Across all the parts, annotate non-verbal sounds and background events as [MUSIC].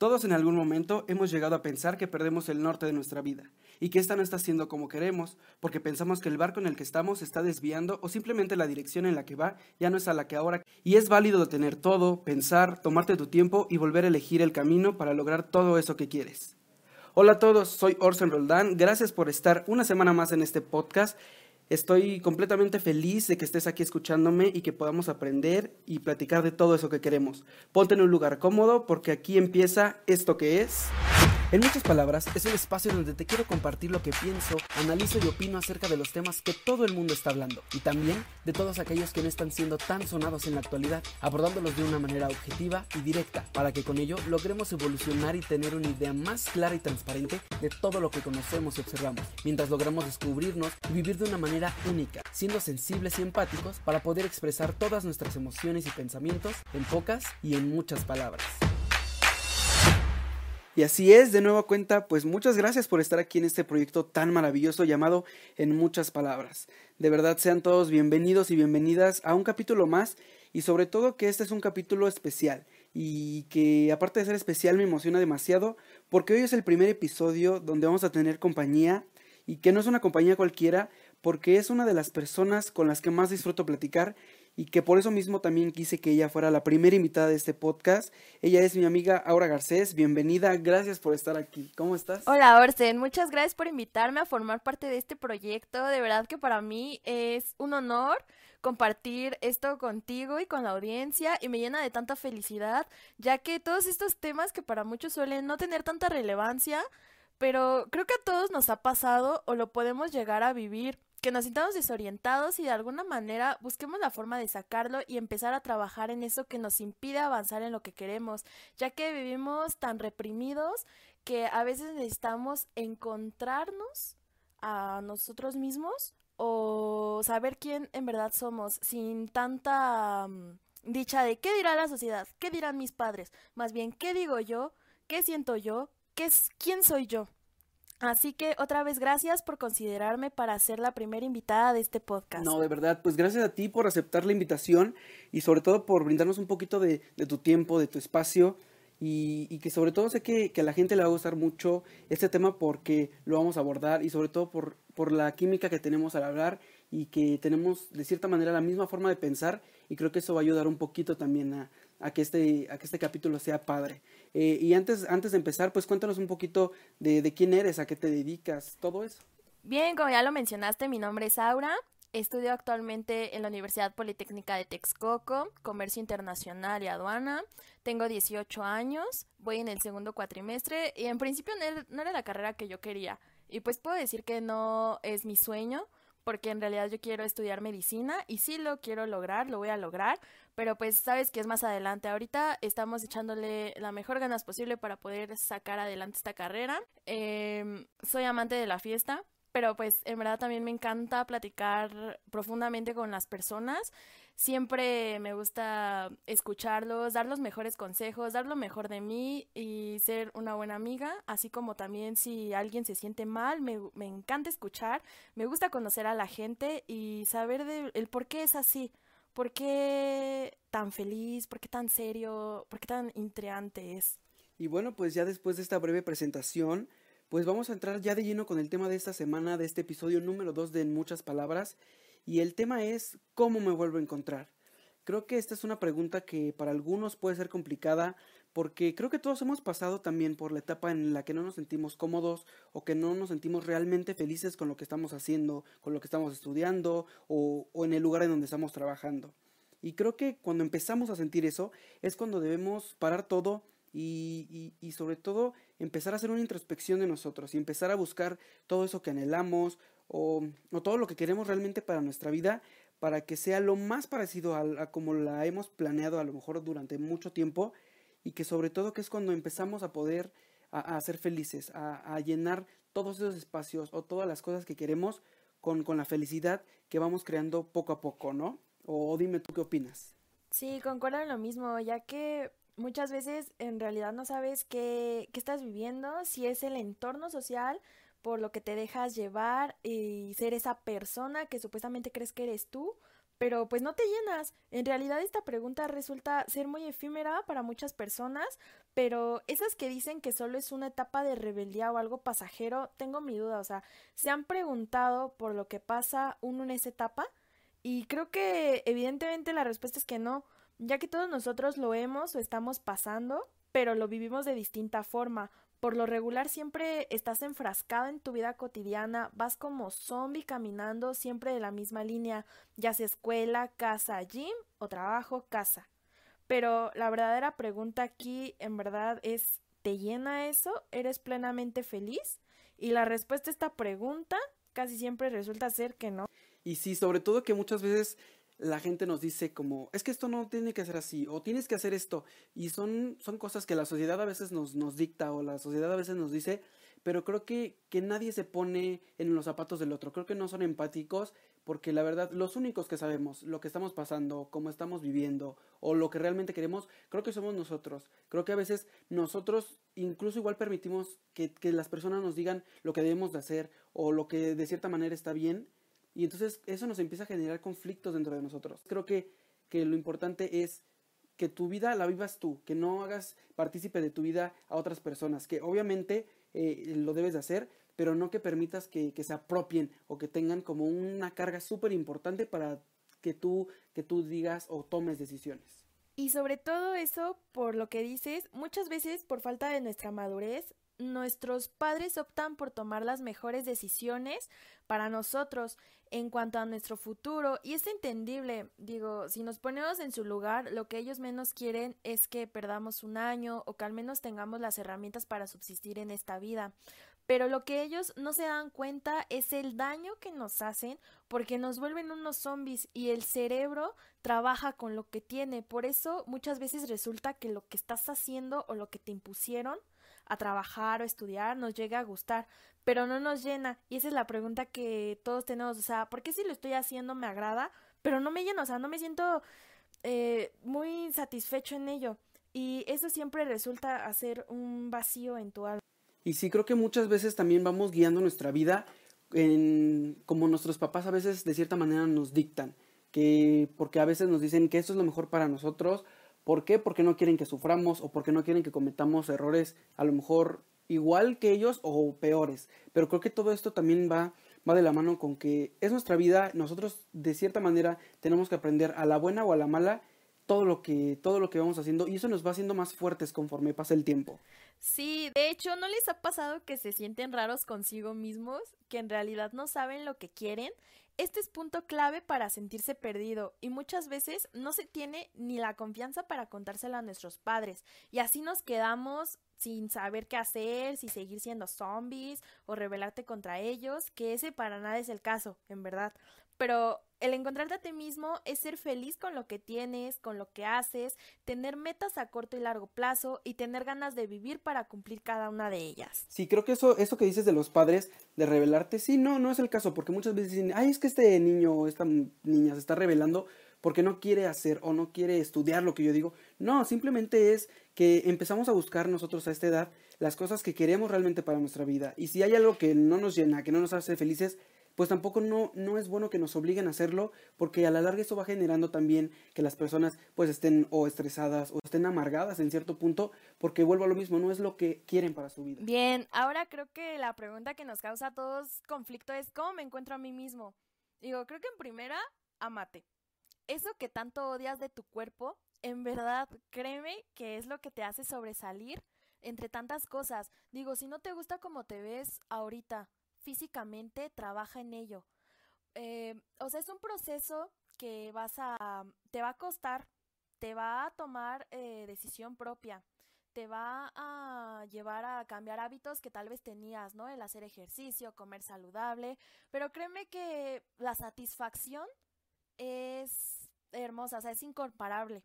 Todos en algún momento hemos llegado a pensar que perdemos el norte de nuestra vida y que esta no está siendo como queremos, porque pensamos que el barco en el que estamos está desviando o simplemente la dirección en la que va ya no es a la que ahora. Y es válido tener todo, pensar, tomarte tu tiempo y volver a elegir el camino para lograr todo eso que quieres. Hola a todos, soy Orson Roldán. Gracias por estar una semana más en este podcast. Estoy completamente feliz de que estés aquí escuchándome y que podamos aprender y platicar de todo eso que queremos. Ponte en un lugar cómodo porque aquí empieza esto que es... En muchas palabras, es un espacio donde te quiero compartir lo que pienso, analizo y opino acerca de los temas que todo el mundo está hablando y también de todos aquellos que no están siendo tan sonados en la actualidad, abordándolos de una manera objetiva y directa para que con ello logremos evolucionar y tener una idea más clara y transparente de todo lo que conocemos y observamos, mientras logramos descubrirnos y vivir de una manera única, siendo sensibles y empáticos para poder expresar todas nuestras emociones y pensamientos en pocas y en muchas palabras. Y así es, de nueva cuenta, pues muchas gracias por estar aquí en este proyecto tan maravilloso llamado En muchas palabras. De verdad sean todos bienvenidos y bienvenidas a un capítulo más y sobre todo que este es un capítulo especial y que aparte de ser especial me emociona demasiado porque hoy es el primer episodio donde vamos a tener compañía y que no es una compañía cualquiera porque es una de las personas con las que más disfruto platicar y que por eso mismo también quise que ella fuera la primera invitada de este podcast. Ella es mi amiga Aura Garcés, bienvenida, gracias por estar aquí. ¿Cómo estás? Hola Orsen, muchas gracias por invitarme a formar parte de este proyecto. De verdad que para mí es un honor compartir esto contigo y con la audiencia y me llena de tanta felicidad, ya que todos estos temas que para muchos suelen no tener tanta relevancia, pero creo que a todos nos ha pasado o lo podemos llegar a vivir que nos sintamos desorientados y de alguna manera busquemos la forma de sacarlo y empezar a trabajar en eso que nos impide avanzar en lo que queremos, ya que vivimos tan reprimidos que a veces necesitamos encontrarnos a nosotros mismos o saber quién en verdad somos sin tanta mm, dicha de qué dirá la sociedad, qué dirán mis padres, más bien qué digo yo, qué siento yo, qué es quién soy yo. Así que otra vez gracias por considerarme para ser la primera invitada de este podcast. No, de verdad, pues gracias a ti por aceptar la invitación y sobre todo por brindarnos un poquito de, tu tiempo, de tu espacio y, que sobre todo sé que, que, a la gente le va a gustar mucho este tema porque lo vamos a abordar y sobre todo por, por la química que tenemos al hablar y que tenemos de cierta manera la misma forma de pensar y creo que eso va a ayudar un poquito también a, a que, este, a que este capítulo sea padre. Eh, y antes, antes de empezar, pues cuéntanos un poquito de, de quién eres, a qué te dedicas, todo eso. Bien, como ya lo mencionaste, mi nombre es Aura. Estudio actualmente en la Universidad Politécnica de Texcoco, Comercio Internacional y Aduana. Tengo 18 años, voy en el segundo cuatrimestre y en principio no era la carrera que yo quería. Y pues puedo decir que no es mi sueño, porque en realidad yo quiero estudiar medicina y sí lo quiero lograr, lo voy a lograr, pero pues sabes que es más adelante. Ahorita estamos echándole la mejor ganas posible para poder sacar adelante esta carrera. Em, soy amante de la fiesta, pero pues en verdad también me encanta platicar profundamente con las personas. Siempre me gusta escucharlos, dar los mejores consejos, dar lo mejor de mí y ser una buena amiga, así como también si alguien se siente mal, me, me encanta escuchar, me gusta conocer a la gente y saber de, el por qué es así. ¿Por qué tan feliz? ¿Por qué tan serio? ¿Por qué tan intrigante es? Y bueno, pues ya después de esta breve presentación, pues vamos a entrar ya de lleno con el tema de esta semana, de este episodio número 2 de En muchas palabras. Y el tema es ¿cómo me vuelvo a encontrar? Creo que esta es una pregunta que para algunos puede ser complicada porque creo que todos hemos pasado también por la etapa en la que no nos sentimos cómodos o que no nos sentimos realmente felices con lo que estamos haciendo, con lo que estamos estudiando o, en el lugar en donde estamos trabajando. Y creo que cuando empezamos a sentir eso es cuando debemos parar todo y, y, sobre todo empezar a hacer una introspección de nosotros y empezar a buscar todo eso que anhelamos o, o todo lo que queremos realmente para nuestra vida para que sea lo más parecido a, a como la hemos planeado a lo mejor durante mucho tiempo y que sobre todo que es cuando empezamos a poder a, ser felices, a, llenar todos esos espacios o todas las cosas que queremos con, con la felicidad que vamos creando poco a poco, ¿no? O dime tú qué opinas. Sí, concuerdo en lo mismo, ya que muchas veces en realidad no sabes qué, qué estás viviendo, si es el entorno social por lo que te dejas llevar y ser esa persona que supuestamente crees que eres tú, pero pues no te llenas. En realidad esta pregunta resulta ser muy efímera para muchas personas, pero esas que dicen que solo es una etapa de rebeldía o algo pasajero, tengo mi duda, o sea, ¿se han preguntado por lo que pasa uno en esa etapa? Y creo que evidentemente la respuesta es que no, ya que todos nosotros lo hemos o estamos pasando, pero lo vivimos de distinta forma. Por lo regular siempre estás enfrascado en tu vida cotidiana, vas como zombie caminando siempre de la misma línea, ya sea escuela, casa, gym o trabajo, casa. Pero la verdadera pregunta aquí en verdad es, ¿te llena eso? ¿Eres plenamente feliz? Y la respuesta a esta pregunta casi siempre resulta ser que no. Y sí, sobre todo que muchas veces la gente nos dice como, es que esto no tiene que ser así, o tienes que hacer esto. Y son, son cosas que la sociedad a veces nos, nos dicta o la sociedad a veces nos dice, pero creo que, que nadie se pone en los zapatos del otro. Creo que no son empáticos porque la verdad, los únicos que sabemos lo que estamos pasando, cómo estamos viviendo o lo que realmente queremos, creo que somos nosotros. Creo que a veces nosotros incluso igual permitimos que, que las personas nos digan lo que debemos de hacer o lo que de cierta manera está bien y entonces eso nos empieza a generar conflictos dentro de nosotros. Creo que, que lo importante es que tu vida la vivas tú, que no hagas partícipe de tu vida a otras personas, que obviamente eh, lo debes de hacer, pero no que permitas que, que se apropien o que tengan como una carga súper importante para que tú, que tú digas o tomes decisiones. Y sobre todo eso, por lo que dices, muchas veces por falta de nuestra madurez, nuestros padres optan por tomar las mejores decisiones para nosotros en cuanto a nuestro futuro y es entendible, digo, si nos ponemos en su lugar, lo que ellos menos quieren es que perdamos un año o que al menos tengamos las herramientas para subsistir en esta vida. Pero lo que ellos no se dan cuenta es el daño que nos hacen porque nos vuelven unos zombies y el cerebro trabaja con lo que tiene. Por eso muchas veces resulta que lo que estás haciendo o lo que te impusieron a trabajar o estudiar nos llega a gustar, pero no nos llena. Y esa es la pregunta que todos tenemos. O sea, ¿por qué si lo estoy haciendo me agrada, pero no me llena? O sea, no me siento eh, muy satisfecho en ello. Y eso siempre resulta hacer un vacío en tu alma. Y sí, creo que muchas veces también vamos guiando nuestra vida en, como nuestros papás a veces de cierta manera nos dictan, que porque a veces nos dicen que eso es lo mejor para nosotros ¿Por qué? Porque no quieren que suframos o porque no quieren que cometamos errores a lo mejor igual que ellos o peores. Pero creo que todo esto también va, va de la mano con que es nuestra vida, nosotros de cierta manera tenemos que aprender a la buena o a la mala todo lo que todo lo que vamos haciendo y eso nos va haciendo más fuertes conforme pasa el tiempo. Sí, de hecho, ¿no les ha pasado que se sienten raros consigo mismos, que en realidad no saben lo que quieren? Este es punto clave para sentirse perdido y muchas veces no se tiene ni la confianza para contárselo a nuestros padres. Y así nos quedamos sin saber qué hacer, si seguir siendo zombies o rebelarte contra ellos, que ese para nada es el caso, en verdad pero el encontrarte a ti mismo es ser feliz con lo que tienes, con lo que haces, tener metas a corto y largo plazo y tener ganas de vivir para cumplir cada una de ellas. Sí, creo que eso, esto que dices de los padres, de revelarte, sí, no, no es el caso, porque muchas veces dicen, ay, es que este niño o esta niña se está revelando porque no quiere hacer o no quiere estudiar lo que yo digo. No, simplemente es que empezamos a buscar nosotros a esta edad las cosas que queremos realmente para nuestra vida. Y si hay algo que no nos llena, que no nos hace felices, pues tampoco no, no es bueno que nos obliguen a hacerlo, porque a la larga eso va generando también que las personas pues estén o estresadas o estén amargadas en cierto punto, porque vuelvo a lo mismo, no es lo que quieren para su vida. Bien, ahora creo que la pregunta que nos causa a todos conflicto es ¿cómo me encuentro a mí mismo? Digo, creo que en primera, amate. Eso que tanto odias de tu cuerpo, en verdad, créeme que es lo que te hace sobresalir entre tantas cosas. Digo, si no te gusta como te ves ahorita, físicamente, trabaja en ello. Eh, o sea, es un proceso que vas a, te va a costar, te va a tomar eh, decisión propia, te va a llevar a cambiar hábitos que tal vez tenías, ¿no? El hacer ejercicio, comer saludable, pero créeme que la satisfacción es hermosa, o sea, es incomparable.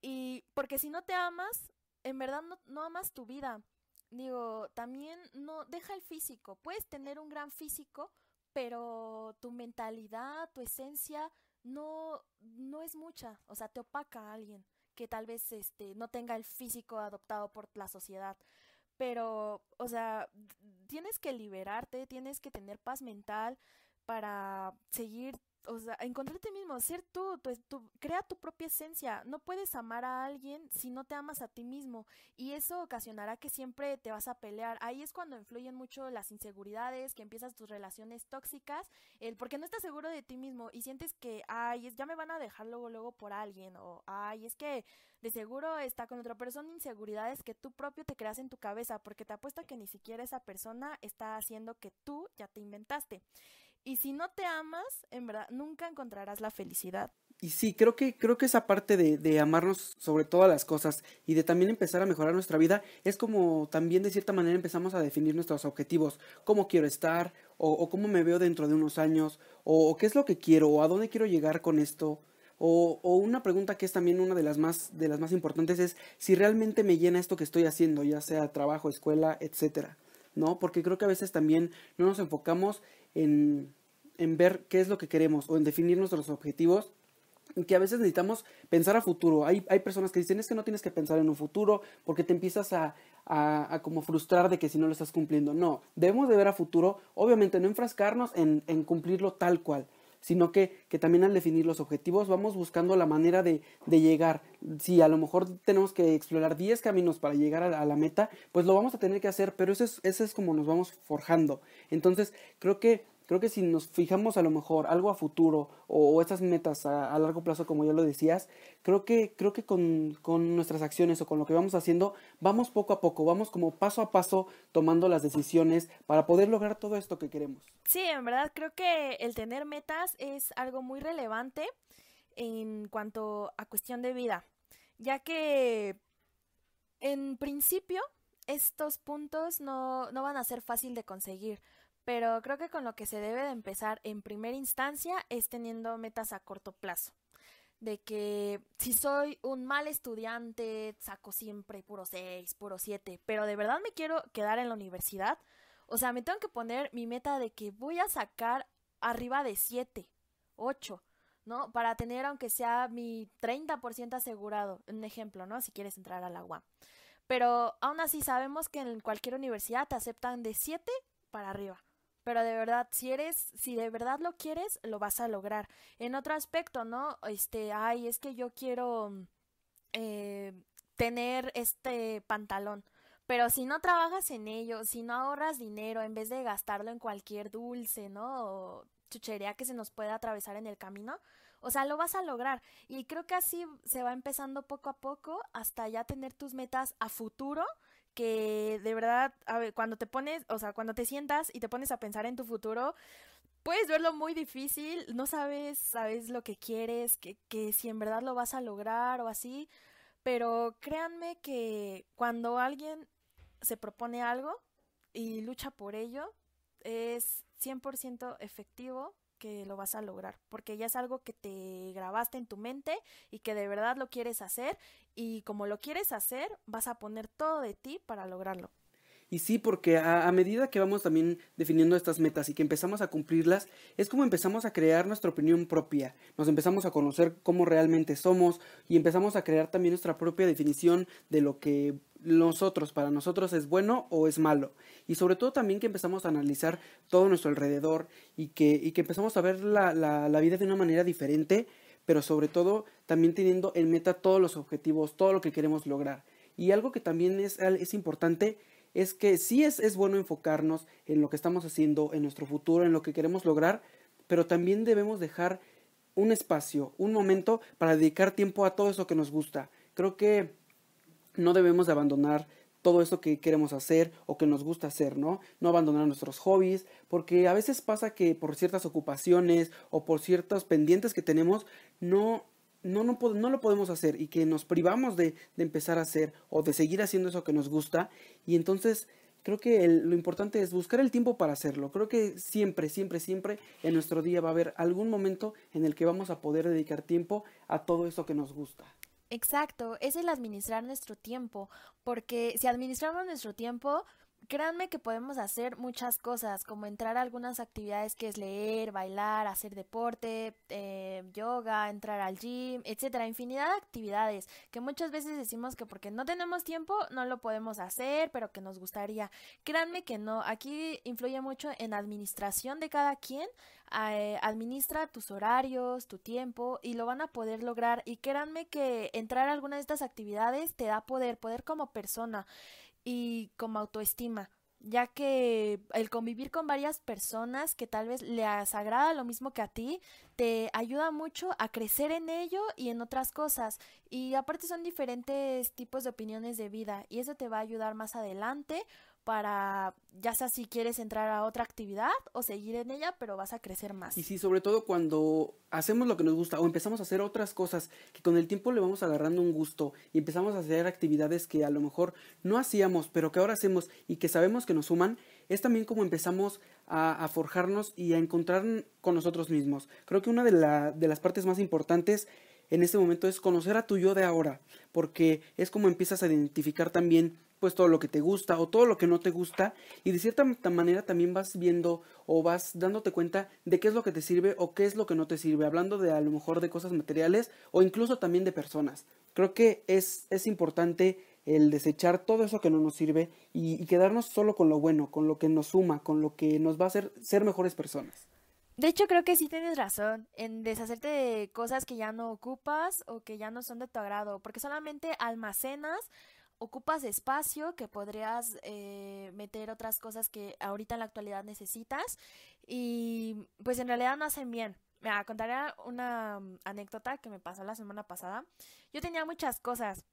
Y porque si no te amas, en verdad no, no amas tu vida digo, también no deja el físico. Puedes tener un gran físico, pero tu mentalidad, tu esencia no no es mucha, o sea, te opaca a alguien que tal vez este no tenga el físico adoptado por la sociedad. Pero, o sea, tienes que liberarte, tienes que tener paz mental para seguir o sea, encontrarte mismo, ser tú, tu, crea tu propia esencia. No puedes amar a alguien si no te amas a ti mismo y eso ocasionará que siempre te vas a pelear. Ahí es cuando influyen mucho las inseguridades, que empiezas tus relaciones tóxicas, el porque no estás seguro de ti mismo y sientes que, ay, ya me van a dejar luego, luego por alguien o, ay, es que de seguro está con otra persona, inseguridades que tú propio te creas en tu cabeza porque te apuesto que ni siquiera esa persona está haciendo que tú ya te inventaste. Y si no te amas, en verdad, nunca encontrarás la felicidad. Y sí, creo que, creo que esa parte de, de, amarnos sobre todas las cosas y de también empezar a mejorar nuestra vida es como también de cierta manera empezamos a definir nuestros objetivos, cómo quiero estar o, o cómo me veo dentro de unos años o, o, qué es lo que quiero o a dónde quiero llegar con esto. O, o, una pregunta que es también una de las más de las más importantes es si realmente me llena esto que estoy haciendo, ya sea trabajo, escuela, etcétera, ¿no? Porque creo que a veces también no nos enfocamos en, en ver qué es lo que queremos o en definir nuestros objetivos que a veces necesitamos pensar a futuro. Hay, hay personas que dicen es que no tienes que pensar en un futuro porque te empiezas a, a, a, como frustrar de que si no lo estás cumpliendo. No, debemos de ver a futuro, obviamente no enfrascarnos en, en cumplirlo tal cual, sino que, que, también al definir los objetivos vamos buscando la manera de, de llegar. Si a lo mejor tenemos que explorar 10 caminos para llegar a la, a la, meta, pues lo vamos a tener que hacer, pero eso es, eso es como nos vamos forjando. Entonces, creo que Creo que si nos fijamos a lo mejor algo a futuro o, o estas metas a, a, largo plazo, como ya lo decías, creo que, creo que con, con, nuestras acciones o con lo que vamos haciendo, vamos poco a poco, vamos como paso a paso tomando las decisiones para poder lograr todo esto que queremos. Sí, en verdad creo que el tener metas es algo muy relevante en cuanto a cuestión de vida, ya que en principio estos puntos no, no van a ser fácil de conseguir pero creo que con lo que se debe de empezar en primera instancia es teniendo metas a corto plazo. De que si soy un mal estudiante, saco siempre puro 6, puro 7, pero de verdad me quiero quedar en la universidad, o sea, me tengo que poner mi meta de que voy a sacar arriba de 7, 8, ¿no? Para tener aunque sea mi 30% asegurado, un ejemplo, ¿no? Si quieres entrar al agua. Pero aún así sabemos que en cualquier universidad te aceptan de 7 para arriba. Pero de verdad, si eres, si de verdad lo quieres, lo vas a lograr. En otro aspecto, ¿no? Este, ay, es que yo quiero eh, tener este pantalón. Pero si no trabajas en ello, si no ahorras dinero en vez de gastarlo en cualquier dulce, ¿no? O chuchería que se nos pueda atravesar en el camino, o sea, lo vas a lograr. Y creo que así se va empezando poco a poco hasta ya tener tus metas a futuro que de verdad, a ver, cuando te pones, o sea, cuando te sientas y te pones a pensar en tu futuro, puedes verlo muy difícil, no sabes, sabes lo que quieres, que, que si en verdad lo vas a lograr o así, pero créanme que cuando alguien se propone algo y lucha por ello, es 100% efectivo que lo vas a lograr, porque ya es algo que te grabaste en tu mente y que de verdad lo quieres hacer y como lo quieres hacer, vas a poner todo de ti para lograrlo. Y sí, porque a, medida que vamos también definiendo estas metas y que empezamos a cumplirlas, es como empezamos a crear nuestra opinión propia, nos empezamos a conocer cómo realmente somos y empezamos a crear también nuestra propia definición de lo que nosotros, para nosotros es bueno o es malo. Y sobre todo también que empezamos a analizar todo nuestro alrededor y que, y que empezamos a ver la, la, la vida de una manera diferente, pero sobre todo también teniendo en meta todos los objetivos, todo lo que queremos lograr. Y algo que también es, es importante es que sí es, es bueno enfocarnos en lo que estamos haciendo, en nuestro futuro, en lo que queremos lograr, pero también debemos dejar un espacio, un momento para dedicar tiempo a todo eso que nos gusta. Creo que no debemos de abandonar todo eso que queremos hacer o que nos gusta hacer, ¿no? No abandonar nuestros hobbies, porque a veces pasa que por ciertas ocupaciones o por ciertos pendientes que tenemos, no no, no, no, lo podemos hacer y que nos privamos de, de, empezar a hacer o de seguir haciendo eso que nos gusta. Y entonces creo que el, lo importante es buscar el tiempo para hacerlo. Creo que siempre, siempre, siempre en nuestro día va a haber algún momento en el que vamos a poder dedicar tiempo a todo eso que nos gusta. Exacto, es el administrar nuestro tiempo, porque si administramos nuestro tiempo, créanme que podemos hacer muchas cosas, como entrar a algunas actividades que es leer, bailar, hacer deporte, eh, yoga, entrar al gym, etcétera, infinidad de actividades que muchas veces decimos que porque no tenemos tiempo no lo podemos hacer, pero que nos gustaría. Créanme que no, aquí influye mucho en administración de cada quien. Eh, administra tus horarios, tu tiempo y lo van a poder lograr. Y créanme que entrar a alguna de estas actividades te da poder, poder como persona y como autoestima, ya que el convivir con varias personas que tal vez les agrada lo mismo que a ti, te ayuda mucho a crecer en ello y en otras cosas. Y aparte son diferentes tipos de opiniones de vida y eso te va a ayudar más adelante para, ya sea si quieres entrar a otra actividad o seguir en ella, pero vas a crecer más. Y sí, sobre todo cuando hacemos lo que nos gusta o empezamos a hacer otras cosas que con el tiempo le vamos agarrando un gusto y empezamos a hacer actividades que a lo mejor no hacíamos, pero que ahora hacemos y que sabemos que nos suman, es también como empezamos a, forjarnos y a encontrar con nosotros mismos. Creo que una de, la, de las partes más importantes en este momento es conocer a tu yo de ahora, porque es como empiezas a identificar también pues todo lo que te gusta o todo lo que no te gusta y de cierta manera también vas viendo o vas dándote cuenta de qué es lo que te sirve o qué es lo que no te sirve, hablando de a lo mejor de cosas materiales o incluso también de personas. Creo que es, es importante el desechar todo eso que no nos sirve y, y, quedarnos solo con lo bueno, con lo que nos suma, con lo que nos va a hacer ser mejores personas. De hecho, creo que sí tienes razón en deshacerte de cosas que ya no ocupas o que ya no son de tu agrado, porque solamente almacenas ocupas espacio que podrías eh, meter otras cosas que ahorita en la actualidad necesitas y pues en realidad no hacen bien. Me contaré una anécdota que me pasó la semana pasada. Yo tenía muchas cosas,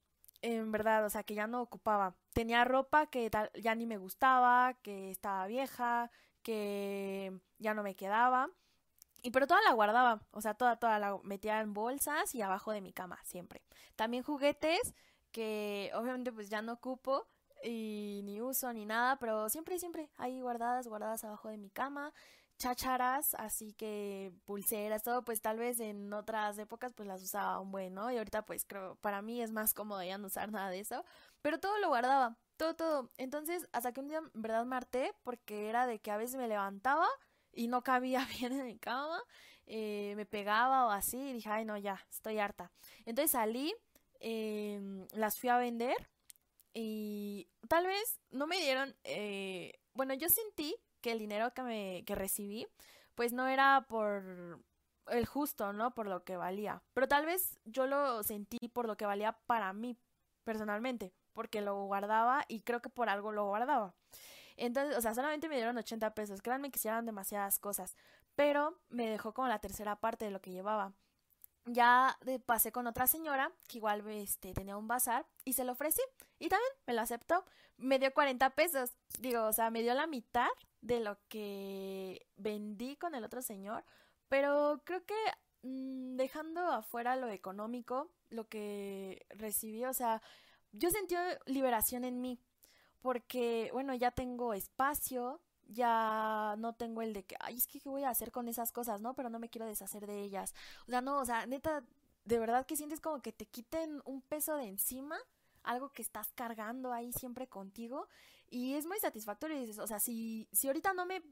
en verdad, o sea, que ya no ocupaba. Tenía ropa que ya ni me gustaba, que estaba vieja, que ya no me quedaba. Y pero toda la guardaba, o sea, toda, toda la metía en bolsas y abajo de mi cama, siempre. También juguetes que obviamente pues ya no ocupo y ni uso ni nada, pero siempre, siempre ahí guardadas, guardadas abajo de mi cama, chácharas, así que pulseras, todo, pues tal vez en otras épocas pues las usaba un buen, ¿no? Y ahorita pues creo, para mí es más cómodo ya no usar nada de eso, pero todo lo guardaba, todo, todo. Entonces, hasta que un día, verdad, me harté porque era de que a veces me levantaba y no cabía [LAUGHS] bien en mi cama, eh, me pegaba o así, y dije, ay no, ya, estoy harta. Entonces salí Em, las fui a vender y tal vez no me dieron, eh, bueno, yo sentí que el dinero que, me, que recibí, pues no era por el justo, ¿no? Por lo que valía. Pero tal vez yo lo sentí por lo que valía para mí, personalmente, porque lo guardaba y creo que por algo lo guardaba. Entonces, o sea, solamente me dieron 80 pesos. Créanme que hicieron demasiadas cosas. Pero me dejó como la tercera parte de lo que llevaba ya pasé con otra señora que igual este, tenía un bazar y se lo ofrecí y también me lo aceptó. Me dio 40 pesos, digo, o sea, me dio la mitad de lo que vendí con el otro señor, pero creo que mm, dejando afuera lo económico, lo que recibí, o sea, yo sentí liberación en mí porque, bueno, ya tengo espacio, ya no tengo el de que, ay, es que qué voy a hacer con esas cosas, ¿no? Pero no me quiero deshacer de ellas. O sea, no, o sea, neta, de verdad que sientes como que te quiten un peso de encima, algo que estás cargando ahí siempre contigo y es muy satisfactorio. Dices, o sea, si, si ahorita no me,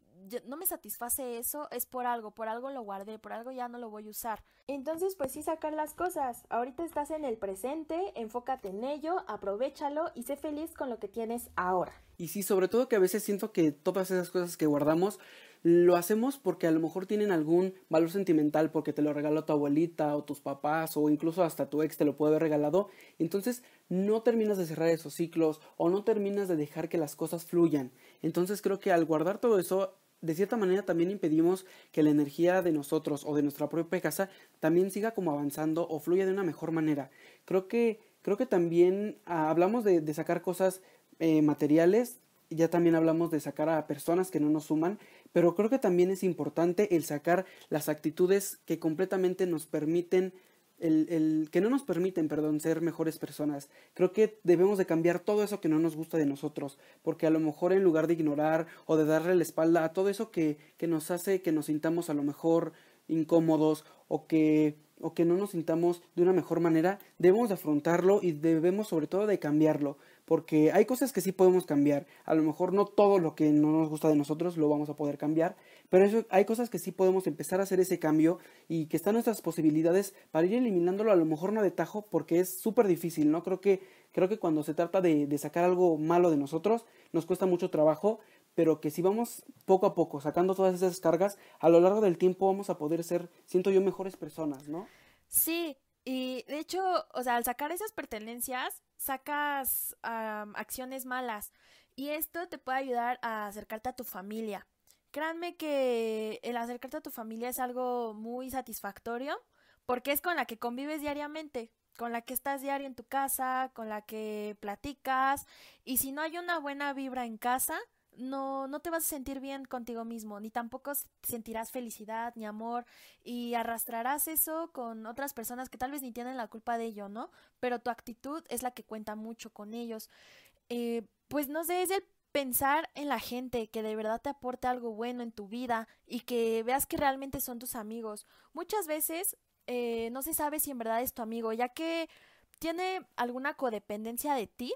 no me satisface eso, es por algo, por algo lo guardé, por algo ya no lo voy a usar. Entonces, pues sí sacar las cosas. Ahorita estás en el presente, enfócate en ello, aprovechalo y sé feliz con lo que tienes ahora. Y sí, sobre todo que a veces siento que todas esas cosas que guardamos lo hacemos porque a lo mejor tienen algún valor sentimental, porque te lo regaló tu abuelita o tus papás o incluso hasta tu ex te lo puede haber regalado. Entonces no terminas de cerrar esos ciclos o no terminas de dejar que las cosas fluyan. Entonces creo que al guardar todo eso, de cierta manera también impedimos que la energía de nosotros o de nuestra propia casa también siga como avanzando o fluya de una mejor manera. Creo que, creo que también ah, hablamos de, sacar cosas eh, materiales, ya también hablamos de sacar a personas que no nos suman, pero creo que también es importante el sacar las actitudes que completamente nos permiten el, el, que no nos permiten, perdón, ser mejores personas. Creo que debemos de cambiar todo eso que no nos gusta de nosotros, porque a lo mejor en lugar de ignorar o de darle la espalda a todo eso que, que nos hace que nos sintamos a lo mejor incómodos o que o que no nos sintamos de una mejor manera, debemos de afrontarlo y debemos sobre todo de cambiarlo, porque hay cosas que sí podemos cambiar. A lo mejor no todo lo que no nos gusta de nosotros lo vamos a poder cambiar, pero hay cosas que sí podemos empezar a hacer ese cambio y que están nuestras posibilidades para ir eliminándolo, a lo mejor no de tajo, porque es súper difícil, ¿no? Creo que, creo que cuando se trata de, de sacar algo malo de nosotros, nos cuesta mucho trabajo, pero que si vamos poco a poco sacando todas esas cargas, a lo largo del tiempo vamos a poder ser, siento yo, mejores personas, ¿no? Sí, y de hecho, o sea, al sacar esas pertenencias, sacas acciones malas. Y esto te puede ayudar a acercarte a tu familia. Créanme que el acercarte a tu familia es algo muy satisfactorio porque es con la que convives diariamente, con la que estás diario en tu casa, con la que platicas. Y si no hay una buena vibra en casa, no, no te vas a sentir bien contigo mismo, ni tampoco sentirás felicidad ni amor y arrastrarás eso con otras personas que tal vez ni tienen la culpa de ello, ¿no? Pero tu actitud es la que cuenta mucho con ellos. Eh, pues no sé, es el pensar en la gente que de verdad te aporte algo bueno en tu vida y que veas que realmente son tus amigos. Muchas veces eh, no se sabe si en verdad es tu amigo, ya que tiene alguna codependencia de ti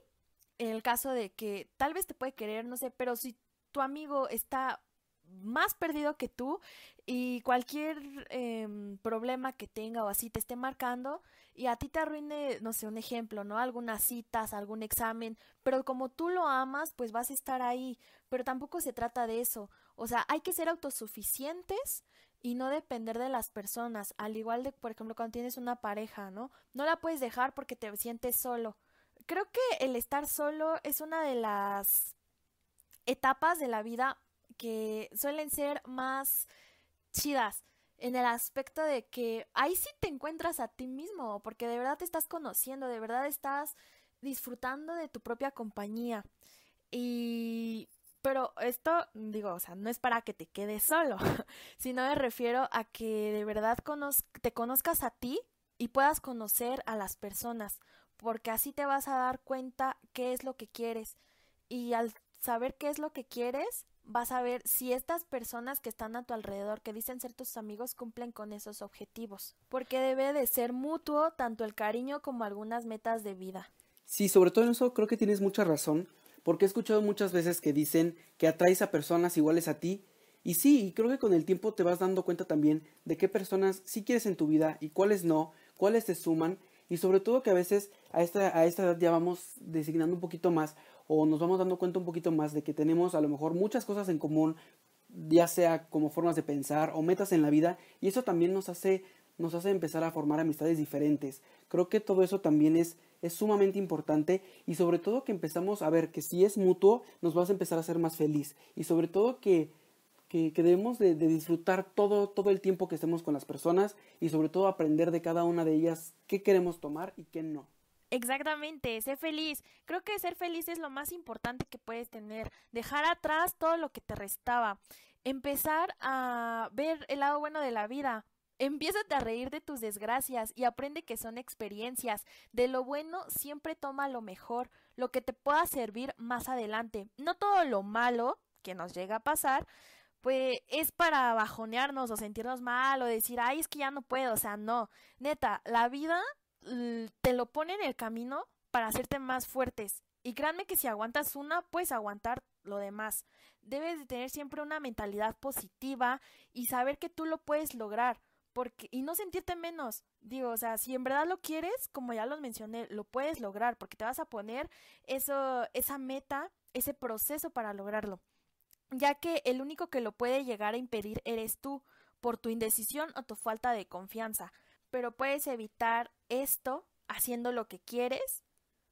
en el caso de que tal vez te puede querer, no sé, pero si tu amigo está más perdido que tú y cualquier em, problema que tenga o así te esté marcando y a ti te arruine, no sé, un ejemplo, ¿no? Algunas citas, algún examen, pero como tú lo amas, pues vas a estar ahí, pero tampoco se trata de eso, o sea, hay que ser autosuficientes y no depender de las personas, al igual de, por ejemplo, cuando tienes una pareja, ¿no? No la puedes dejar porque te sientes solo creo que el estar solo es una de las etapas de la vida que suelen ser más chidas en el aspecto de que ahí sí te encuentras a ti mismo, porque de verdad te estás conociendo, de verdad estás disfrutando de tu propia compañía. Y pero esto, digo, o sea, no es para que te quedes solo, [LAUGHS] sino me refiero a que de verdad te conozcas a ti y puedas conocer a las personas porque así te vas a dar cuenta qué es lo que quieres. Y al saber qué es lo que quieres, vas a ver si estas personas que están a tu alrededor, que dicen ser tus amigos, cumplen con esos objetivos, porque debe de ser mutuo tanto el cariño como algunas metas de vida. Sí, sobre todo en eso creo que tienes mucha razón, porque he escuchado muchas veces que dicen que atraes a personas iguales a ti, y sí, creo que con el tiempo te vas dando cuenta también de qué personas sí quieres en tu vida y cuáles no, cuáles te suman, y sobre todo que a veces a esta, a esta edad ya vamos designando un poquito más o nos vamos dando cuenta un poquito más de que tenemos a lo mejor muchas cosas en común, ya sea como formas de pensar o metas en la vida, y eso también nos hace, nos hace empezar a formar amistades diferentes. Creo que todo eso también es, es sumamente importante y sobre todo que empezamos a ver que si es mutuo, nos vas a empezar a ser más feliz y sobre todo que que, debemos de, disfrutar todo, todo el tiempo que estemos con las personas y sobre todo aprender de cada una de ellas qué queremos tomar y qué no. Exactamente, sé feliz. Creo que ser feliz es lo más importante que puedes tener. Dejar atrás todo lo que te restaba. Empezar a ver el lado bueno de la vida. Empiezate a reír de tus desgracias y aprende que son experiencias. De lo bueno siempre toma lo mejor, lo que te pueda servir más adelante. No todo lo malo que nos llega a pasar pues es para bajonearnos o sentirnos mal o decir, ay, es que ya no puedo, o sea, no, neta, la vida te lo pone en el camino para hacerte más fuertes. Y créanme que si aguantas una, puedes aguantar lo demás. Debes de tener siempre una mentalidad positiva y saber que tú lo puedes lograr. Porque, y no sentirte menos. Digo, o sea, si en verdad lo quieres, como ya los mencioné, lo puedes lograr, porque te vas a poner eso, esa meta, ese proceso para lograrlo ya que el único que lo puede llegar a impedir eres tú, por tu indecisión o tu falta de confianza, pero puedes evitar esto haciendo lo que quieres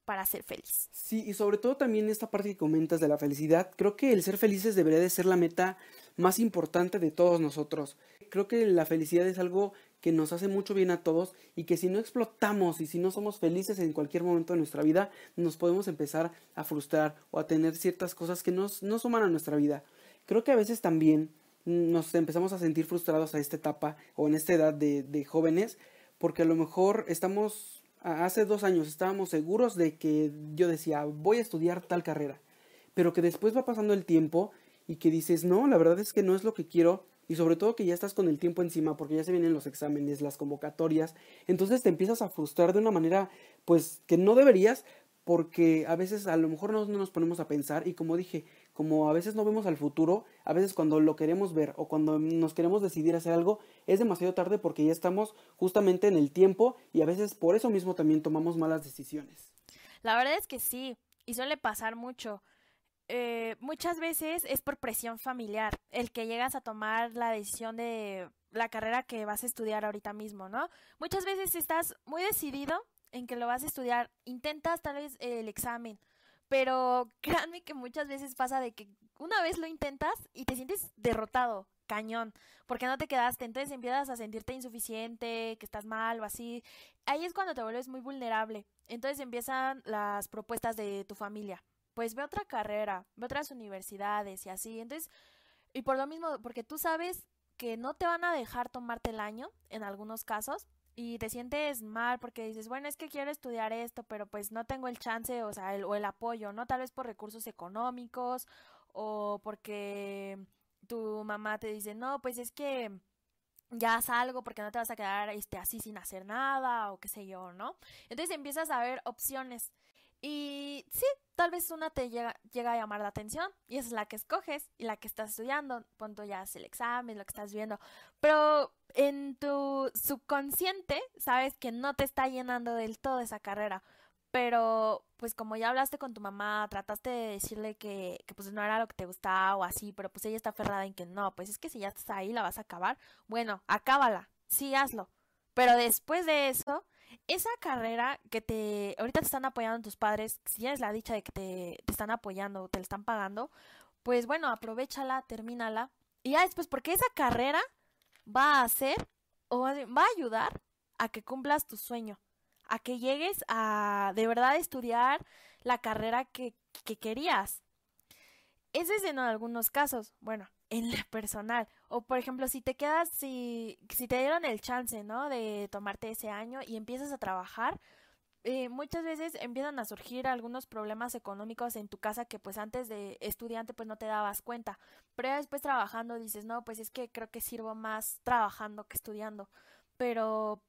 para ser feliz. Sí, y sobre todo también esta parte que comentas de la felicidad, creo que el ser felices debería de ser la meta más importante de todos nosotros. Creo que la felicidad es algo que nos hace mucho bien a todos y que si no explotamos y si no somos felices en cualquier momento de nuestra vida, nos podemos empezar a frustrar o a tener ciertas cosas que nos, no suman a nuestra vida. Creo que a veces también nos empezamos a sentir frustrados a esta etapa o en esta edad de, jóvenes porque a lo mejor estamos, hace dos años estábamos seguros de que yo decía voy a estudiar tal carrera, pero que después va pasando el tiempo y que dices no, la verdad es que no es lo que quiero y sobre todo que ya estás con el tiempo encima porque ya se vienen los exámenes, las convocatorias, entonces te empiezas a frustrar de una manera pues que no deberías porque a veces a lo mejor no, nos ponemos a pensar y como dije, como a veces no vemos al futuro, a veces cuando lo queremos ver o cuando nos queremos decidir hacer algo, es demasiado tarde porque ya estamos justamente en el tiempo y a veces por eso mismo también tomamos malas decisiones. La verdad es que sí, y suele pasar mucho. Eh, muchas veces es por presión familiar el que llegas a tomar la decisión de la carrera que vas a estudiar ahorita mismo, ¿no? Muchas veces estás muy decidido en que lo vas a estudiar, intentas tal vez el examen, pero [LAUGHS] créanme que muchas veces pasa de que una vez lo intentas y te sientes derrotado, cañón, porque no te quedaste, entonces empiezas a sentirte insuficiente, que estás mal o así. Ahí es cuando te vuelves muy vulnerable. Entonces empiezan las propuestas de tu familia. Pues ve otra carrera, ve otras universidades y así. Entonces, y por lo mismo, porque tú sabes que no te van a dejar tomarte el año en algunos casos y te sientes mal porque dices, bueno, es que quiero estudiar esto, pero pues no tengo el chance, o sea, el, o el apoyo, ¿no? Tal vez por recursos económicos o porque tu mamá te dice, no, pues es que ya salgo porque no te vas a quedar este, así sin hacer nada o qué sé yo, ¿no? Entonces empiezas a ver opciones y sí, tal vez una te llega, llega a llamar la atención y es la que escoges y la que estás estudiando, punto ya es el examen, lo que estás viendo, pero en tu subconsciente sabes que no te está llenando del todo esa carrera, pero pues como ya hablaste con tu mamá, trataste de decirle que, que, pues no era lo que te gustaba o así, pero pues ella está aferrada en que no, pues es que si ya estás ahí la vas a acabar, bueno, acábala, sí hazlo, pero después de eso esa carrera que te ahorita te están apoyando tus padres, si tienes la dicha de que te, te están apoyando, te la están pagando, pues bueno, aprovechala, termínala. Y ya después, porque esa carrera va a hacer o va a ayudar a que cumplas tu sueño, a que llegues a de verdad estudiar la carrera que, que querías. Ese es en algunos casos. Bueno, en la personal. O por ejemplo, si te quedas, si, si te dieron el chance, ¿no? De tomarte ese año y empiezas a trabajar, eh, muchas veces empiezan a surgir algunos problemas económicos en tu casa que pues antes de estudiante pues no te dabas cuenta. Pero ya después trabajando dices, no, pues es que creo que sirvo más trabajando que estudiando. Pero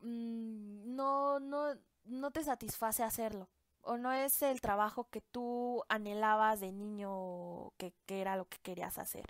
mm, no, no, no te satisface hacerlo o no es el trabajo que tú anhelabas de niño que, que, era lo que querías hacer,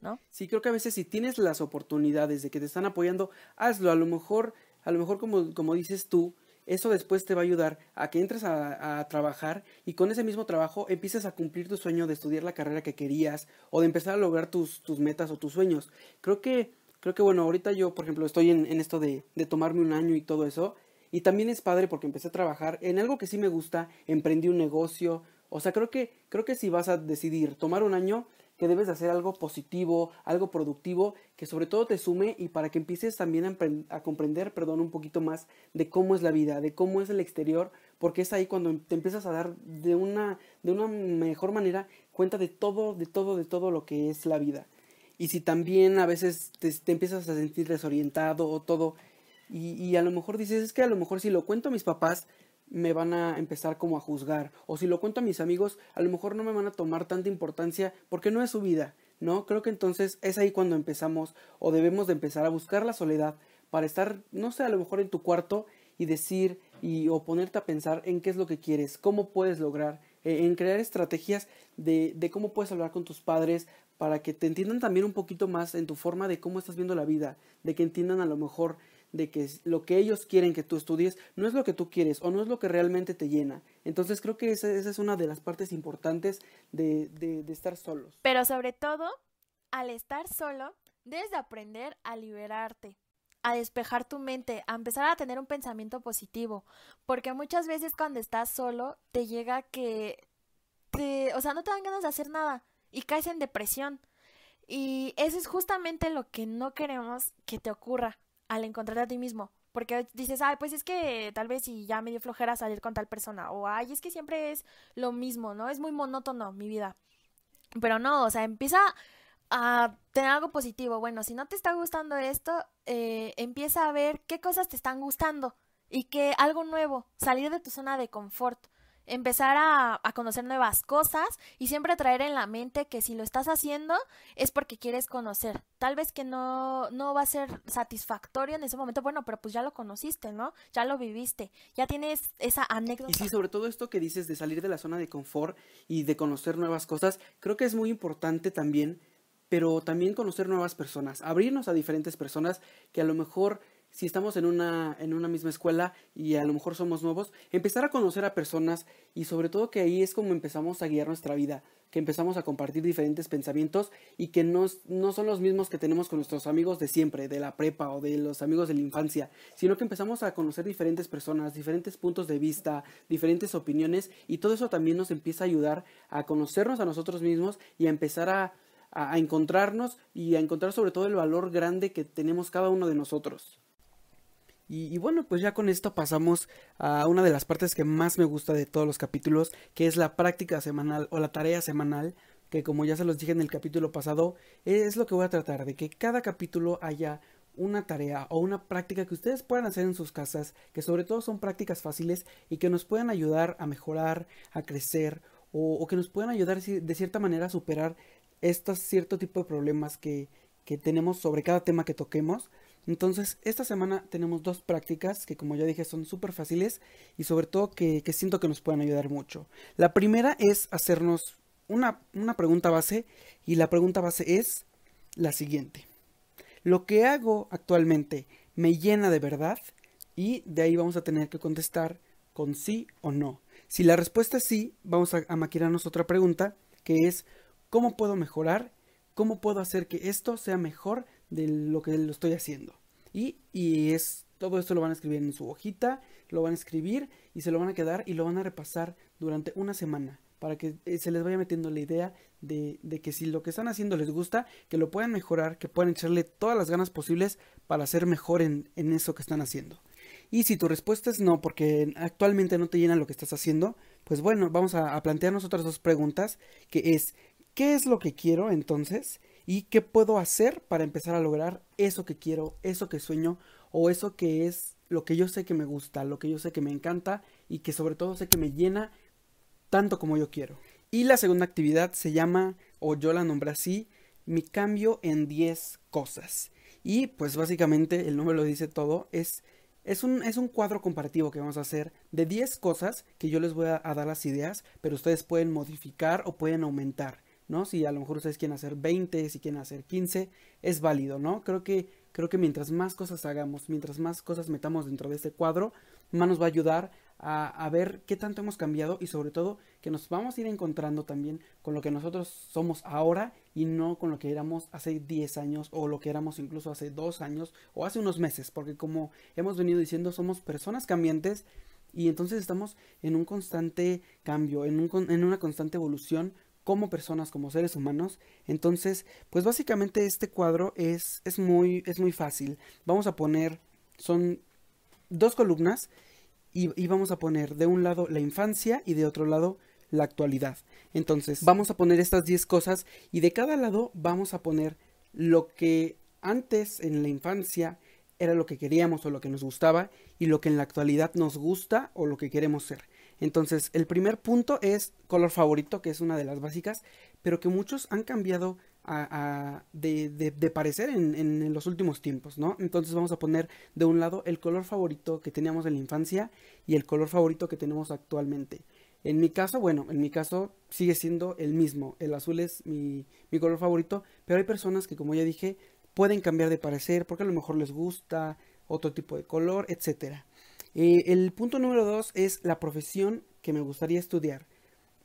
¿no? Sí, creo que a veces si tienes las oportunidades de que te están apoyando, hazlo. A lo mejor, a lo mejor como, como dices tú, eso después te va a ayudar a que entres a, trabajar y con ese mismo trabajo empieces a cumplir tu sueño de estudiar la carrera que querías o de empezar a lograr tus, tus metas o tus sueños. Creo que, creo que bueno, ahorita yo, por ejemplo, estoy en, en esto de, de tomarme un año y todo eso y también es padre porque empecé a trabajar en algo que sí me gusta, emprendí un negocio. O sea, creo que, creo que si vas a decidir tomar un año, que debes hacer algo positivo, algo productivo, que sobre todo te sume y para que empieces también a, comprender, perdón, un poquito más de cómo es la vida, de cómo es el exterior, porque es ahí cuando te empiezas a dar de una, de una mejor manera cuenta de todo, de todo, de todo lo que es la vida. Y si también a veces te, te empiezas a sentir desorientado o todo, y, y, a lo mejor dices, es que a lo mejor si lo cuento a mis papás, me van a empezar como a juzgar. O si lo cuento a mis amigos, a lo mejor no me van a tomar tanta importancia porque no es su vida, ¿no? Creo que entonces es ahí cuando empezamos o debemos de empezar a buscar la soledad para estar, no sé, a lo mejor en tu cuarto y decir y o ponerte a pensar en qué es lo que quieres, cómo puedes lograr, eh, en crear estrategias de, de cómo puedes hablar con tus padres para que te entiendan también un poquito más en tu forma de cómo estás viendo la vida, de que entiendan a lo mejor de que lo que ellos quieren que tú estudies no es lo que tú quieres o no es lo que realmente te llena. Entonces creo que esa, esa es una de las partes importantes de, de, estar solos. Pero sobre todo, al estar solo, debes de aprender a liberarte, a despejar tu mente, a empezar a tener un pensamiento positivo. Porque muchas veces cuando estás solo, te llega que, te, o sea, no te dan ganas de hacer nada y caes en depresión. Y eso es justamente lo que no queremos que te ocurra al encontrarte a ti mismo. Porque dices, ay, pues es que tal vez si ya me dio flojera salir con tal persona. O, ay, es que siempre es lo mismo, ¿no? Es muy monótono mi vida. Pero no, o sea, empieza a tener algo positivo. Bueno, si no te está gustando esto, eh, empieza a ver qué cosas te están gustando y que algo nuevo, salir de tu zona de confort. Empezar a, a, conocer nuevas cosas y siempre traer en la mente que si lo estás haciendo es porque quieres conocer. Tal vez que no, no va a ser satisfactorio en ese momento, bueno, pero pues ya lo conociste, ¿no? Ya lo viviste, ya tienes esa anécdota. Y sí, sobre todo esto que dices de salir de la zona de confort y de conocer nuevas cosas, creo que es muy importante también, pero también conocer nuevas personas, abrirnos a diferentes personas que a lo mejor si estamos en una, en una misma escuela y a lo mejor somos nuevos, empezar a conocer a personas y sobre todo que ahí es como empezamos a guiar nuestra vida, que empezamos a compartir diferentes pensamientos y que no, no son los mismos que tenemos con nuestros amigos de siempre, de la prepa o de los amigos de la infancia, sino que empezamos a conocer diferentes personas, diferentes puntos de vista, diferentes opiniones y todo eso también nos empieza a ayudar a conocernos a nosotros mismos y a empezar a, a encontrarnos y a encontrar sobre todo el valor grande que tenemos cada uno de nosotros. Y, bueno, pues ya con esto pasamos a una de las partes que más me gusta de todos los capítulos, que es la práctica semanal o la tarea semanal, que como ya se los dije en el capítulo pasado, es lo que voy a tratar, de que cada capítulo haya una tarea o una práctica que ustedes puedan hacer en sus casas, que sobre todo son prácticas fáciles y que nos puedan ayudar a mejorar, a crecer o, que nos puedan ayudar de cierta manera a superar estos cierto tipo de problemas que, que tenemos sobre cada tema que toquemos. Entonces, esta semana tenemos dos prácticas que, como ya dije, son súper fáciles y sobre todo que, siento que nos pueden ayudar mucho. La primera es hacernos una, una pregunta base y la pregunta base es la siguiente. ¿Lo que hago actualmente me llena de verdad? Y de ahí vamos a tener que contestar con sí o no. Si la respuesta es sí, vamos a, a maquinarnos otra pregunta que es ¿cómo puedo mejorar? ¿Cómo puedo hacer que esto sea mejor de lo que lo estoy haciendo. Y, y es todo esto lo van a escribir en su hojita, lo van a escribir y se lo van a quedar y lo van a repasar durante una semana para que eh, se les vaya metiendo la idea de, de, que si lo que están haciendo les gusta, que lo puedan mejorar, que puedan echarle todas las ganas posibles para ser mejor en, en eso que están haciendo. Y si tu respuesta es no, porque actualmente no te llena lo que estás haciendo, pues bueno, vamos a, a plantearnos otras dos preguntas, que es, ¿qué es lo que quiero entonces? Y qué puedo hacer para empezar a lograr eso que quiero, eso que sueño o eso que es lo que yo sé que me gusta, lo que yo sé que me encanta y que sobre todo sé que me llena tanto como yo quiero. Y la segunda actividad se llama, o yo la nombré así, mi cambio en 10 cosas. Y pues básicamente el nombre lo dice todo, es, es, un, es un cuadro comparativo que vamos a hacer de 10 cosas que yo les voy a dar las ideas, pero ustedes pueden modificar o pueden aumentar. Si a lo mejor ustedes quieren hacer 20, si quieren hacer 15, es válido, ¿no? Creo que, creo que mientras más cosas hagamos, mientras más cosas metamos dentro de este cuadro, más nos va a ayudar a, a, ver qué tanto hemos cambiado y sobre todo que nos vamos a ir encontrando también con lo que nosotros somos ahora y no con lo que éramos hace 10 años o lo que éramos incluso hace 2 años o hace unos meses, porque como hemos venido diciendo, somos personas cambiantes y entonces estamos en un constante cambio, en, un, en una constante evolución como personas, como seres humanos. Entonces, pues básicamente este cuadro es, es, muy, es muy fácil. Vamos a poner, son dos columnas y, y, vamos a poner de un lado la infancia y de otro lado la actualidad. Entonces, vamos a poner estas 10 cosas y de cada lado vamos a poner lo que antes en la infancia era lo que queríamos o lo que nos gustaba y lo que en la actualidad nos gusta o lo que queremos ser. Entonces, el primer punto es color favorito, que es una de las básicas, pero que muchos han cambiado a, de, parecer en, en, los últimos tiempos, ¿no? Entonces vamos a poner de un lado el color favorito que teníamos en la infancia y el color favorito que tenemos actualmente. En mi caso, bueno, en mi caso sigue siendo el mismo. El azul es mi, mi color favorito, pero hay personas que, como ya dije, pueden cambiar de parecer porque a lo mejor les gusta otro tipo de color, etcétera. Eh, el punto número dos es la profesión que me gustaría estudiar.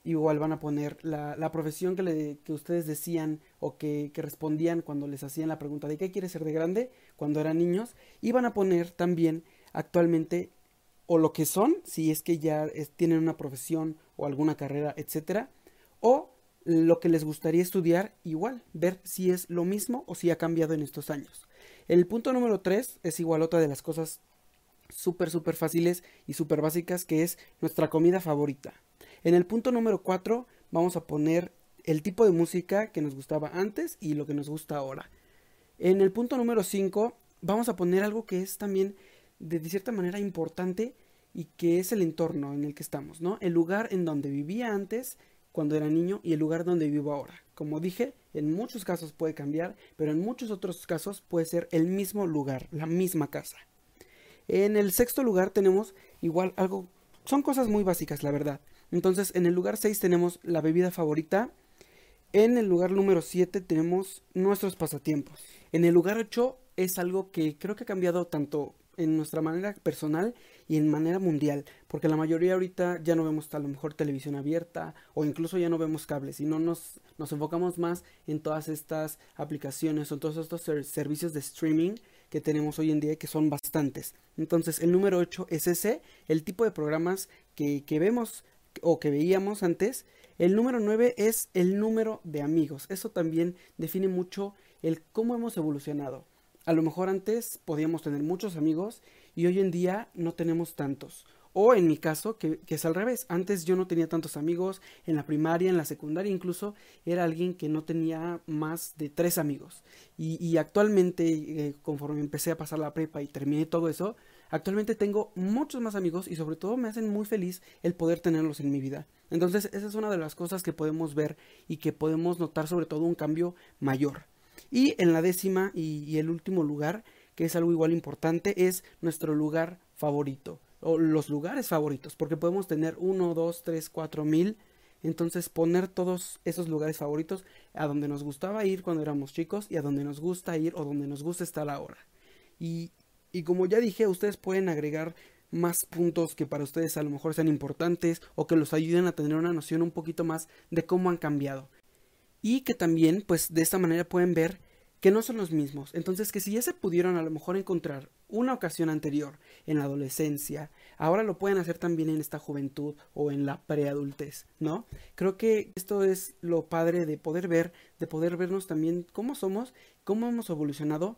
Igual van a poner la, la profesión que, le, que, ustedes decían o que, que, respondían cuando les hacían la pregunta de qué quiere ser de grande cuando eran niños. Y van a poner también actualmente o lo que son, si es que ya tienen una profesión o alguna carrera, etcétera, o lo que les gustaría estudiar, igual, ver si es lo mismo o si ha cambiado en estos años. El punto número 3 es igual otra de las cosas súper, súper fáciles y súper básicas, que es nuestra comida favorita. En el punto número 4 vamos a poner el tipo de música que nos gustaba antes y lo que nos gusta ahora. En el punto número 5 vamos a poner algo que es también de, cierta manera importante y que es el entorno en el que estamos, ¿no? El lugar en donde vivía antes cuando era niño y el lugar donde vivo ahora. Como dije, en muchos casos puede cambiar, pero en muchos otros casos puede ser el mismo lugar, la misma casa. En el sexto lugar tenemos igual algo, son cosas muy básicas, la verdad. Entonces, en el lugar 6 tenemos la bebida favorita. En el lugar número 7 tenemos nuestros pasatiempos. En el lugar 8 es algo que creo que ha cambiado tanto en nuestra manera personal y en manera mundial, porque la mayoría ahorita ya no vemos a lo mejor televisión abierta o incluso ya no vemos cables, sino nos, nos enfocamos más en todas estas aplicaciones o todos estos servicios de streaming que tenemos hoy en día que son bastantes. Entonces el número 8 es ese, el tipo de programas que, que vemos o que veíamos antes. El número 9 es el número de amigos. Eso también define mucho el cómo hemos evolucionado. A lo mejor antes podíamos tener muchos amigos y hoy en día no tenemos tantos. O en mi caso, que, es al revés. Antes yo no tenía tantos amigos. En la primaria, en la secundaria incluso, era alguien que no tenía más de tres amigos. Y, actualmente, eh, conforme empecé a pasar la prepa y terminé todo eso, actualmente tengo muchos más amigos y sobre todo me hacen muy feliz el poder tenerlos en mi vida. Entonces, esa es una de las cosas que podemos ver y que podemos notar sobre todo un cambio mayor. Y en la décima y, el último lugar, que es algo igual importante, es nuestro lugar favorito o los lugares favoritos, porque podemos tener uno, dos, tres, cuatro mil. Entonces poner todos esos lugares favoritos a donde nos gustaba ir cuando éramos chicos y a donde nos gusta ir o donde nos gusta estar ahora. Y, y como ya dije, ustedes pueden agregar más puntos que para ustedes a lo mejor sean importantes o que los ayuden a tener una noción un poquito más de cómo han cambiado y que también pues de esta manera pueden ver que no son los mismos. Entonces que si ya se pudieron a lo mejor encontrar una ocasión anterior en la adolescencia, ahora lo pueden hacer también en esta juventud o en la preadultez, ¿no? Creo que esto es lo padre de poder ver, de poder vernos también cómo somos, cómo hemos evolucionado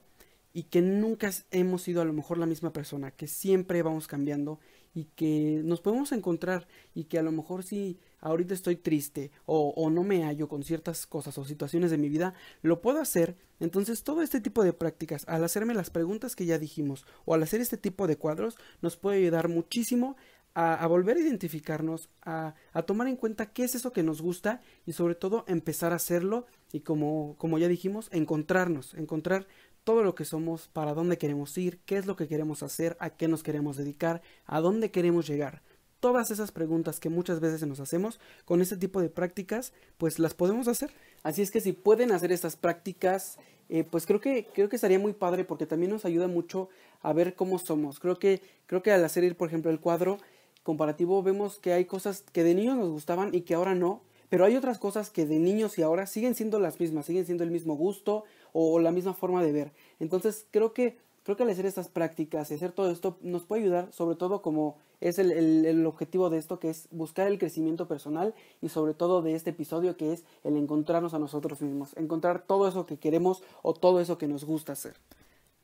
y que nunca hemos sido a lo mejor la misma persona, que siempre vamos cambiando y que nos podemos encontrar y que a lo mejor si ahorita estoy triste o, no me hallo con ciertas cosas o situaciones de mi vida, lo puedo hacer. Entonces todo este tipo de prácticas, al hacerme las preguntas que ya dijimos o al hacer este tipo de cuadros, nos puede ayudar muchísimo a, a volver a identificarnos, a, a, tomar en cuenta qué es eso que nos gusta y sobre todo empezar a hacerlo y como, como ya dijimos, encontrarnos, encontrar todo lo que somos, para dónde queremos ir, qué es lo que queremos hacer, a qué nos queremos dedicar, a dónde queremos llegar. Todas esas preguntas que muchas veces nos hacemos con este tipo de prácticas, pues las podemos hacer. Así es que si pueden hacer estas prácticas, eh, pues creo que creo que estaría muy padre porque también nos ayuda mucho a ver cómo somos. Creo que creo que al hacer ir, por ejemplo, el cuadro comparativo vemos que hay cosas que de niños nos gustaban y que ahora no, pero hay otras cosas que de niños y ahora siguen siendo las mismas, siguen siendo el mismo gusto o la misma forma de ver. Entonces creo que, creo que al hacer estas prácticas y hacer todo esto nos puede ayudar, sobre todo como es el, el, objetivo de esto, que es buscar el crecimiento personal y sobre todo de este episodio, que es el encontrarnos a nosotros mismos, encontrar todo eso que queremos o todo eso que nos gusta hacer.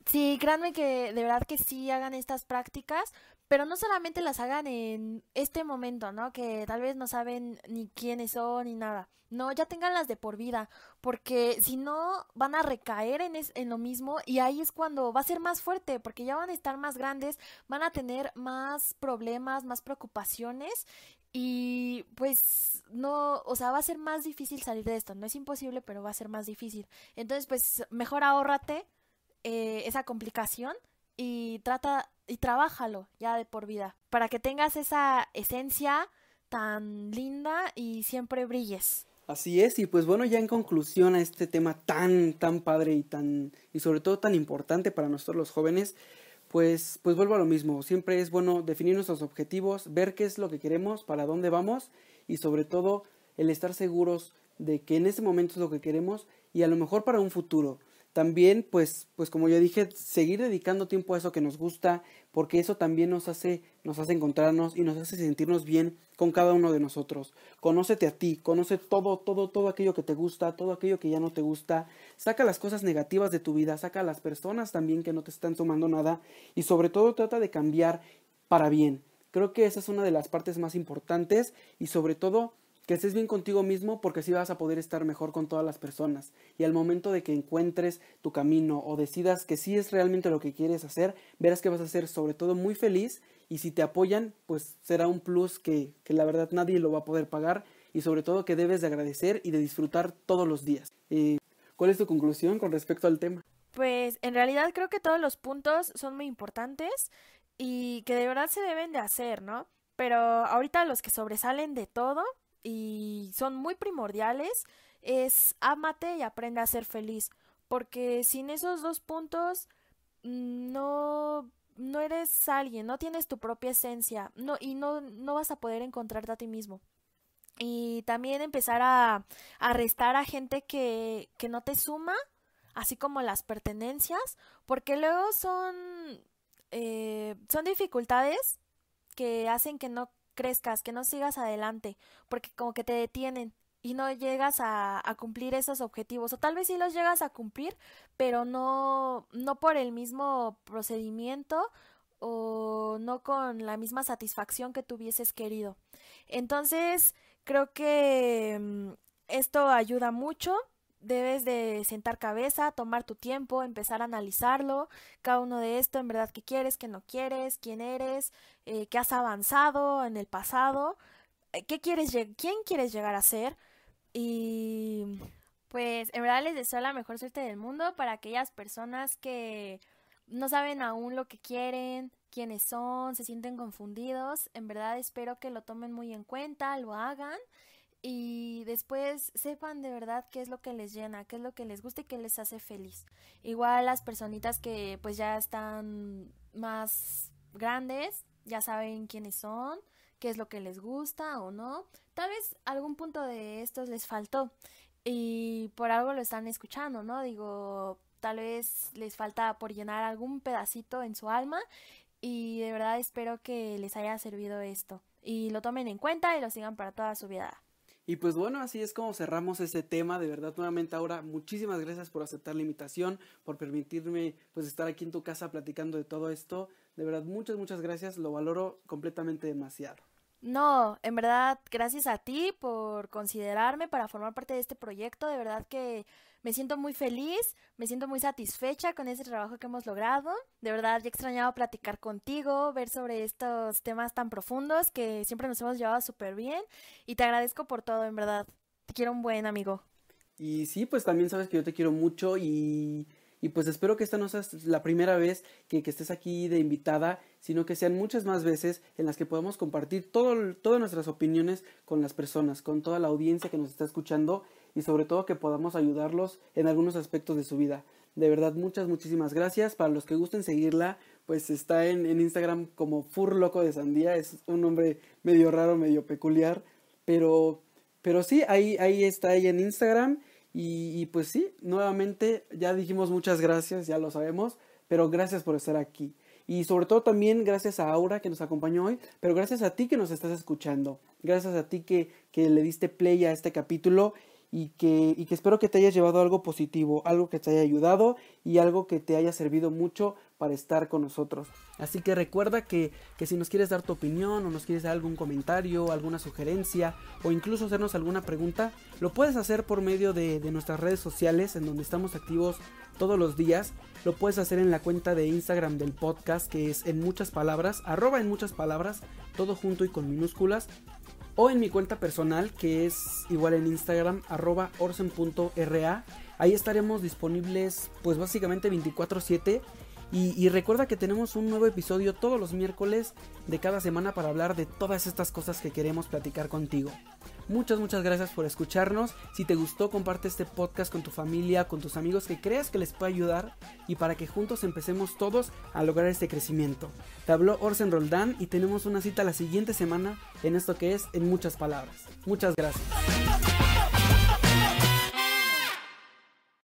Sí, créanme que de verdad que sí hagan estas prácticas, pero no solamente las hagan en este momento, ¿no? Que tal vez no saben ni quiénes son ni nada. No, ya tenganlas de por vida, porque si no van a recaer en, en lo mismo y ahí es cuando va a ser más fuerte, porque ya van a estar más grandes, van a tener más problemas, más preocupaciones y pues no, o sea, va a ser más difícil salir de esto. No es imposible, pero va a ser más difícil. Entonces, pues mejor ahórrate eh, esa complicación y trata y trabájalo ya de por vida para que tengas esa esencia tan linda y siempre brilles. Así es, y pues bueno, ya en conclusión a este tema tan, tan padre y tan, y sobre todo tan importante para nosotros los jóvenes, pues, pues vuelvo a lo mismo. Siempre es bueno definir nuestros objetivos, ver qué es lo que queremos, para dónde vamos, y sobre todo el estar seguros de que en ese momento es lo que queremos y a lo mejor para un futuro. También, pues, pues como ya dije, seguir dedicando tiempo a eso que nos gusta, porque eso también nos hace, nos hace encontrarnos y nos hace sentirnos bien con cada uno de nosotros. Conócete a ti, conoce todo, todo, todo aquello que te gusta, todo aquello que ya no te gusta. Saca las cosas negativas de tu vida, saca a las personas también que no te están sumando nada y sobre todo trata de cambiar para bien. Creo que esa es una de las partes más importantes y sobre todo que estés bien contigo mismo porque así vas a poder estar mejor con todas las personas. Y al momento de que encuentres tu camino o decidas que sí es realmente lo que quieres hacer, verás que vas a ser sobre todo muy feliz y si te apoyan, pues será un plus que, que la verdad nadie lo va a poder pagar y sobre todo que debes de agradecer y de disfrutar todos los días. Eh, ¿Cuál es tu conclusión con respecto al tema? Pues en realidad creo que todos los puntos son muy importantes y que de verdad se deben de hacer, ¿no? Pero ahorita los que sobresalen de todo y son muy primordiales es ámate y aprende a ser feliz, porque sin esos dos puntos mm, no no eres alguien, no tienes tu propia esencia, no y no no vas a poder encontrarte a ti mismo. Y también empezar a arrestar a gente que, que no te suma, así como las pertenencias, porque luego son, eh, son dificultades que hacen que no crezcas, que no sigas adelante, porque como que te detienen y no llegas a, cumplir esos objetivos o tal vez sí los llegas a cumplir pero no no por el mismo procedimiento o no con la misma satisfacción que tuvieses querido entonces Creo que mm, esto ayuda mucho. Debes de sentar cabeza, tomar tu tiempo, empezar a analizarlo, cada uno de esto, en verdad, qué quieres, qué no quieres, quién eres, eh, qué has avanzado en el pasado, eh, qué quieres, quién quieres llegar a ser. Y pues en verdad les deseo la mejor suerte del mundo para aquellas personas que no saben aún lo que quieren, quiénes son, se sienten confundidos. En verdad espero que lo tomen muy en cuenta, lo hagan y después sepan de verdad qué es lo que les llena, qué es lo que les gusta y qué les hace feliz. Igual las personitas que pues ya están más grandes, ya saben quiénes son, qué es lo que les gusta o no. Tal vez algún punto de estos les faltó y por algo lo están escuchando, ¿no? Digo, tal vez les falta por llenar algún pedacito en su alma y de verdad espero que les haya servido esto y lo tomen en cuenta y lo sigan para toda su vida. Y pues bueno, así es como cerramos ese tema. De verdad, nuevamente ahora, muchísimas gracias por aceptar la invitación, por permitirme pues estar aquí en tu casa platicando de todo esto. De verdad, muchas, muchas gracias. Lo valoro completamente demasiado. No, en verdad, gracias a ti por considerarme para formar parte de este proyecto. De verdad que me siento muy feliz, me siento muy satisfecha con ese trabajo que hemos logrado. De verdad, ya he extrañado platicar contigo, ver sobre estos temas tan profundos que siempre nos hemos llevado súper bien. Y te agradezco por todo, en verdad. Te quiero un buen amigo. Y sí, pues también sabes que yo te quiero mucho y, y pues espero que esta no sea la primera vez que, que, estés aquí de invitada, sino que sean muchas más veces en las que podamos compartir todo, todas nuestras opiniones con las personas, con toda la audiencia que nos está escuchando y sobre todo que podamos ayudarlos en algunos aspectos de su vida. De verdad, muchas, muchísimas gracias. Para los que gusten seguirla, pues está en, en Instagram como Furloco de Sandía. Es un nombre medio raro, medio peculiar. Pero, pero sí, ahí, ahí está ella en Instagram. Y, y pues sí, nuevamente ya dijimos muchas gracias, ya lo sabemos. Pero gracias por estar aquí. Y sobre todo también gracias a Aura que nos acompañó hoy, pero gracias a ti que nos estás escuchando. Gracias a ti que, que le diste play a este capítulo y que, y que espero que te hayas llevado algo positivo, algo que te haya ayudado y algo que te haya servido mucho para estar con nosotros. Así que recuerda que, que, si nos quieres dar tu opinión o nos quieres dar algún comentario, alguna sugerencia o incluso hacernos alguna pregunta, lo puedes hacer por medio de, de nuestras redes sociales en donde estamos activos todos los días. Lo puedes hacer en la cuenta de Instagram del podcast que es en muchas palabras, arroba en muchas palabras, todo junto y con minúsculas o en mi cuenta personal que es igual en Instagram arroba orsen.ra. Ahí estaremos disponibles pues básicamente 24/7 y, recuerda que tenemos un nuevo episodio todos los miércoles de cada semana para hablar de todas estas cosas que queremos platicar contigo. Muchas, muchas gracias por escucharnos. Si te gustó, comparte este podcast con tu familia, con tus amigos que creas que les puede ayudar y para que juntos empecemos todos a lograr este crecimiento. Te habló Orsen Roldán y tenemos una cita la siguiente semana en esto que es En muchas palabras. Muchas gracias.